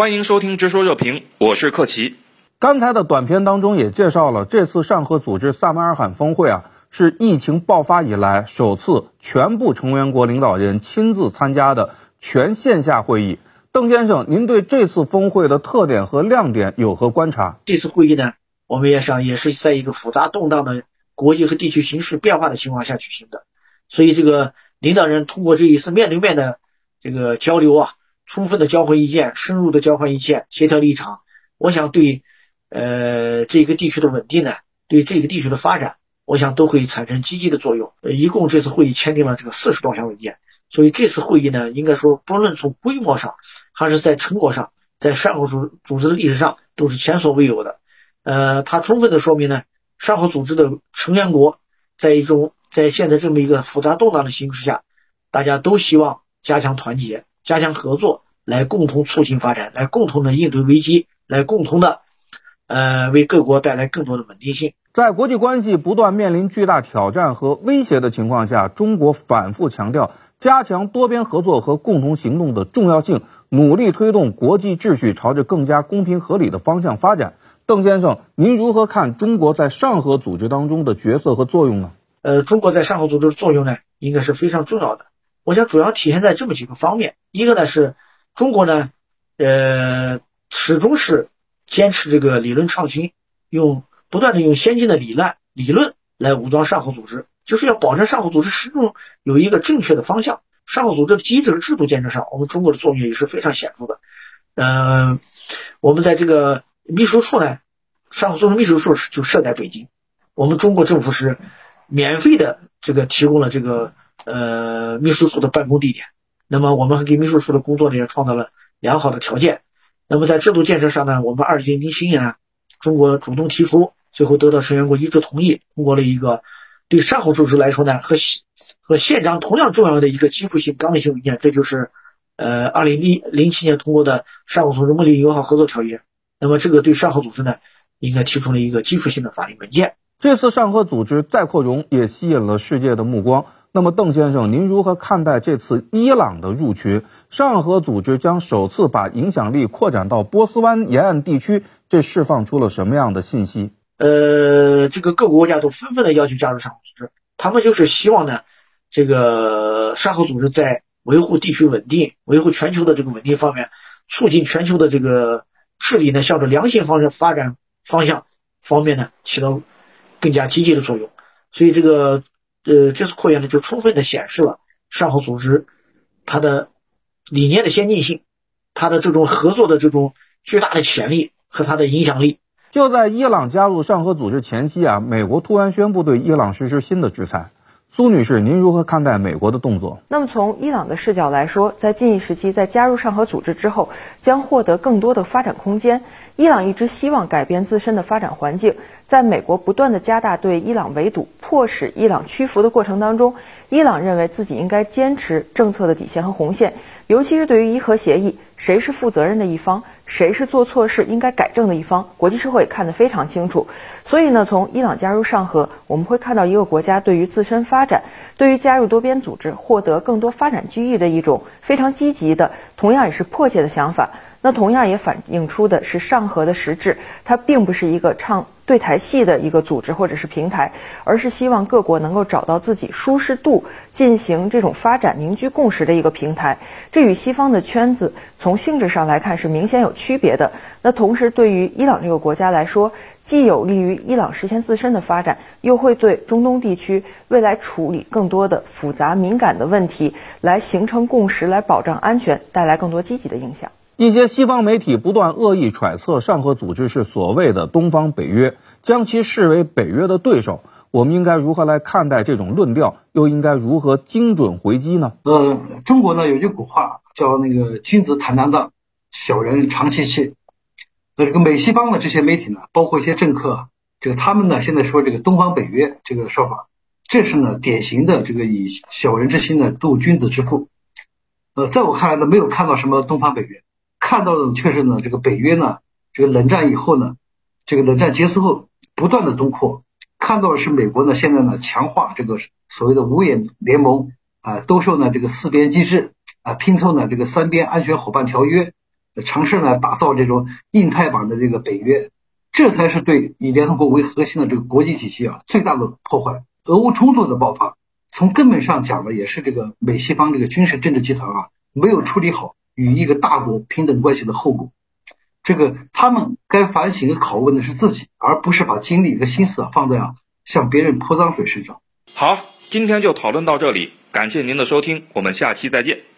欢迎收听《直说热评》，我是克奇。刚才的短片当中也介绍了，这次上合组织萨马尔罕峰会啊，是疫情爆发以来首次全部成员国领导人亲自参加的全线下会议。邓先生，您对这次峰会的特点和亮点有何观察？这次会议呢，我们也想也是在一个复杂动荡的国际和地区形势变化的情况下举行的，所以这个领导人通过这一次面对面的这个交流啊，充分的交换意见，深入的交换意见，协调立场，我想对呃这个地区的稳定呢，对这个地区的发展，我想都会产生积极的作用。一共这次会议签订了这个四十多项文件。所以这次会议呢，应该说不论从规模上，还是在成果上，在上合组组织的历史上，都是前所未有的。呃，它充分的说明呢，上合组织的成员国在一种在现在这么一个复杂动荡的形势下，大家都希望加强团结、加强合作，来共同促进发展，来共同的应对危机，来共同的呃为各国带来更多的稳定性。在国际关系不断面临巨大挑战和威胁的情况下，中国反复强调。加强多边合作和共同行动的重要性，努力推动国际秩序朝着更加公平合理的方向发展。邓先生，您如何看中国在上合组织当中的角色和作用呢？呃，中国在上合组织的作用呢，应该是非常重要的。我想主要体现在这么几个方面：一个呢是中国呢，呃，始终是坚持这个理论创新，用不断的用先进的理论理论来武装上合组织。就是要保证上合组织始终有一个正确的方向。上合组织的机制和制度建设上，我们中国的作用也是非常显著的。嗯，我们在这个秘书处呢，上合组织秘书处就设在北京。我们中国政府是免费的这个提供了这个呃秘书处的办公地点。那么我们还给秘书处的工作呢也创造了良好的条件。那么在制度建设上呢，我们二零零七年，中国主动提出，最后得到成员国一致同意，通过了一个。对上合组织来说呢，和和宪章同样重要的一个基础性纲领性文件，这就是，呃，二零零零七年通过的上合组织睦邻友好合作条约。那么这个对上合组织呢，应该提出了一个基础性的法律文件。这次上合组织再扩容也吸引了世界的目光。那么邓先生，您如何看待这次伊朗的入群？上合组织将首次把影响力扩展到波斯湾沿岸地区，这释放出了什么样的信息？呃，这个各国国家都纷纷的要求加入上合组织，他们就是希望呢，这个上合组织在维护地区稳定、维护全球的这个稳定方面，促进全球的这个治理呢，向着良性方向发展方向方面呢，起到更加积极的作用。所以这个呃，这次扩员呢，就充分的显示了上合组织它的理念的先进性，它的这种合作的这种巨大的潜力和它的影响力。就在伊朗加入上合组织前夕啊，美国突然宣布对伊朗实施新的制裁。苏女士，您如何看待美国的动作？那么从伊朗的视角来说，在近一时期，在加入上合组织之后，将获得更多的发展空间。伊朗一直希望改变自身的发展环境，在美国不断的加大对伊朗围堵、迫使伊朗屈服的过程当中，伊朗认为自己应该坚持政策的底线和红线，尤其是对于伊核协议，谁是负责任的一方？谁是做错事应该改正的一方？国际社会看得非常清楚。所以呢，从伊朗加入上合，我们会看到一个国家对于自身发展、对于加入多边组织、获得更多发展机遇的一种非常积极的，同样也是迫切的想法。那同样也反映出的是上合的实质，它并不是一个唱对台戏的一个组织或者是平台，而是希望各国能够找到自己舒适度，进行这种发展、凝聚共识的一个平台。这与西方的圈子从性质上来看是明显有区别的。那同时，对于伊朗这个国家来说，既有利于伊朗实现自身的发展，又会对中东地区未来处理更多的复杂敏感的问题来形成共识，来保障安全，带来更多积极的影响。一些西方媒体不断恶意揣测上合组织是所谓的东方北约，将其视为北约的对手。我们应该如何来看待这种论调？又应该如何精准回击呢？呃，中国呢有句古话叫那个“君子坦荡荡，小人长戚戚”。那这个美西方的这些媒体呢，包括一些政客，这个他们呢现在说这个东方北约这个说法，这是呢典型的这个以小人之心呢度君子之腹。呃，在我看来呢，没有看到什么东方北约。看到的却是呢，这个北约呢，这个冷战以后呢，这个冷战结束后不断的东扩，看到的是美国呢现在呢强化这个所谓的五眼联盟啊，兜售呢这个四边机制啊，拼凑呢这个三边安全伙伴条约尝试呢打造这种印太版的这个北约，这才是对以联合国为核心的这个国际体系啊最大的破坏。俄乌冲突的爆发，从根本上讲呢，也是这个美西方这个军事政治集团啊没有处理好与一个大国平等关系的后果。这个他们该反省和拷问的是自己，而不是把精力和心思啊放在啊向别人泼脏水身上。好，今天就讨论到这里，感谢您的收听，我们下期再见。